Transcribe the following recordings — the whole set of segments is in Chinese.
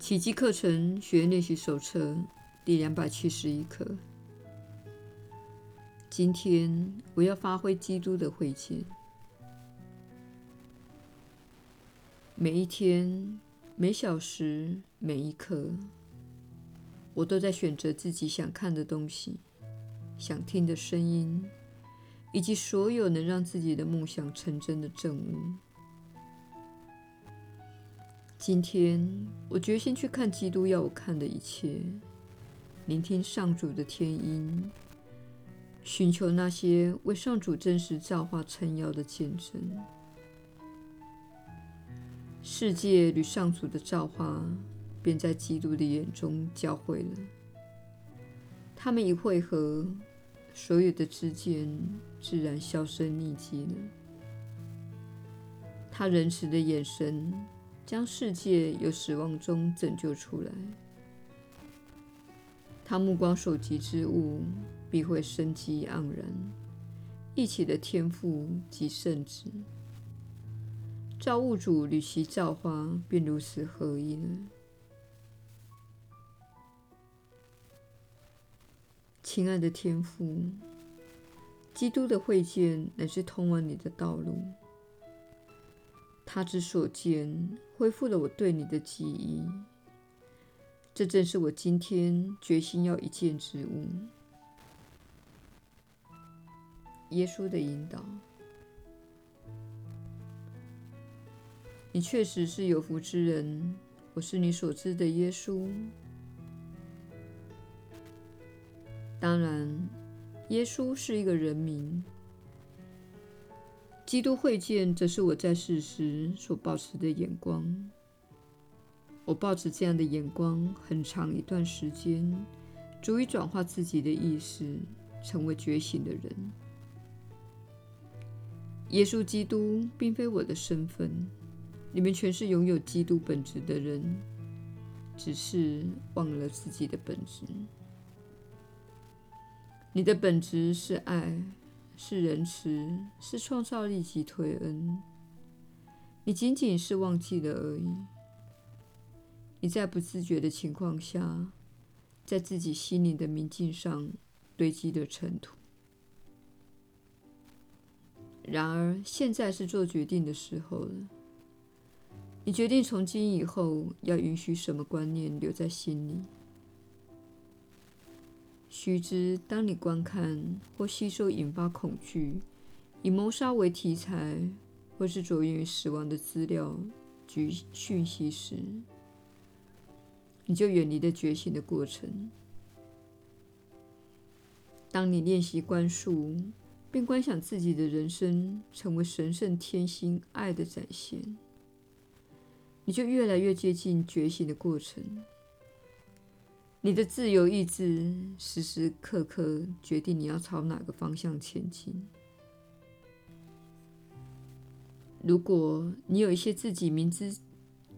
奇迹课程学练习手册第两百七十一课。今天我要发挥基督的慧见。每一天、每小时、每一刻，我都在选择自己想看的东西、想听的声音，以及所有能让自己的梦想成真的证物。今天，我决心去看基督要我看的一切，聆听上主的天音，寻求那些为上主真实造化撑腰的见证。世界与上主的造化，便在基督的眼中交汇了。他们一汇合，所有的之间自然销声匿迹了。他仁慈的眼神。将世界由死亡中拯救出来，他目光所及之物必会生机盎然，一起的天赋及圣子，造物主与其造化便如此合一了。亲爱的天父，基督的会见乃是通往你的道路。他之所见，恢复了我对你的记忆。这正是我今天决心要一见之物。耶稣的引导，你确实是有福之人。我是你所知的耶稣。当然，耶稣是一个人名。基督会见，则是我在世时所保持的眼光。我抱持这样的眼光很长一段时间，足以转化自己的意识，成为觉醒的人。耶稣基督并非我的身份，你们全是拥有基督本质的人，只是忘了自己的本质。你的本质是爱。是仁慈，是创造力及推恩。你仅仅是忘记了而已。你在不自觉的情况下，在自己心灵的明镜上堆积的尘土。然而，现在是做决定的时候了。你决定从今以后要允许什么观念留在心里。须知，当你观看或吸收引发恐惧、以谋杀为题材，或是着眼于死亡的资料及讯息时，你就远离了觉醒的过程。当你练习观数，并观想自己的人生成为神圣天心爱的展现，你就越来越接近觉醒的过程。你的自由意志时时刻刻决定你要朝哪个方向前进。如果你有一些自己明知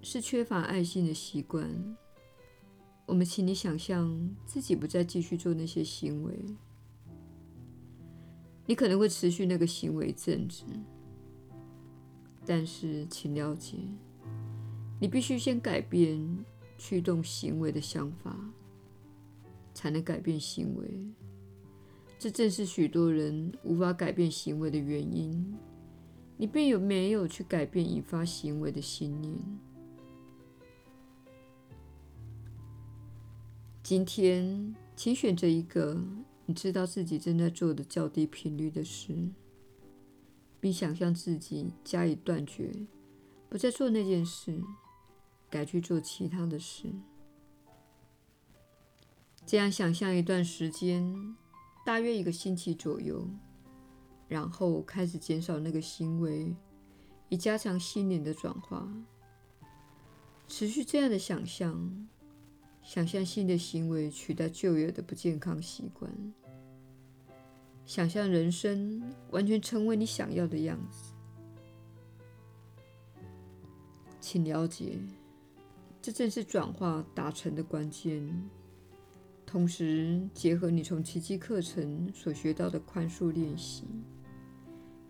是缺乏爱心的习惯，我们请你想象自己不再继续做那些行为。你可能会持续那个行为一阵子，但是请了解，你必须先改变驱动行为的想法。才能改变行为，这正是许多人无法改变行为的原因。你并有没有去改变引发行为的信念？今天，请选择一个你知道自己正在做的较低频率的事，并想象自己加以断绝，不再做那件事，改去做其他的事。这样想象一段时间，大约一个星期左右，然后开始减少那个行为，以加强心灵的转化。持续这样的想象，想象新的行为取代旧有的不健康习惯，想象人生完全成为你想要的样子。请了解，这正是转化达成的关键。同时，结合你从奇迹课程所学到的宽恕练习，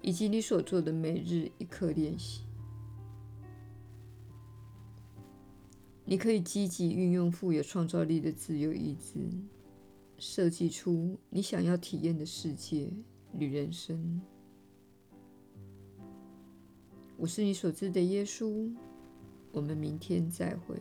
以及你所做的每日一课练习。你可以积极运用富有创造力的自由意志，设计出你想要体验的世界与人生。我是你所知的耶稣。我们明天再会。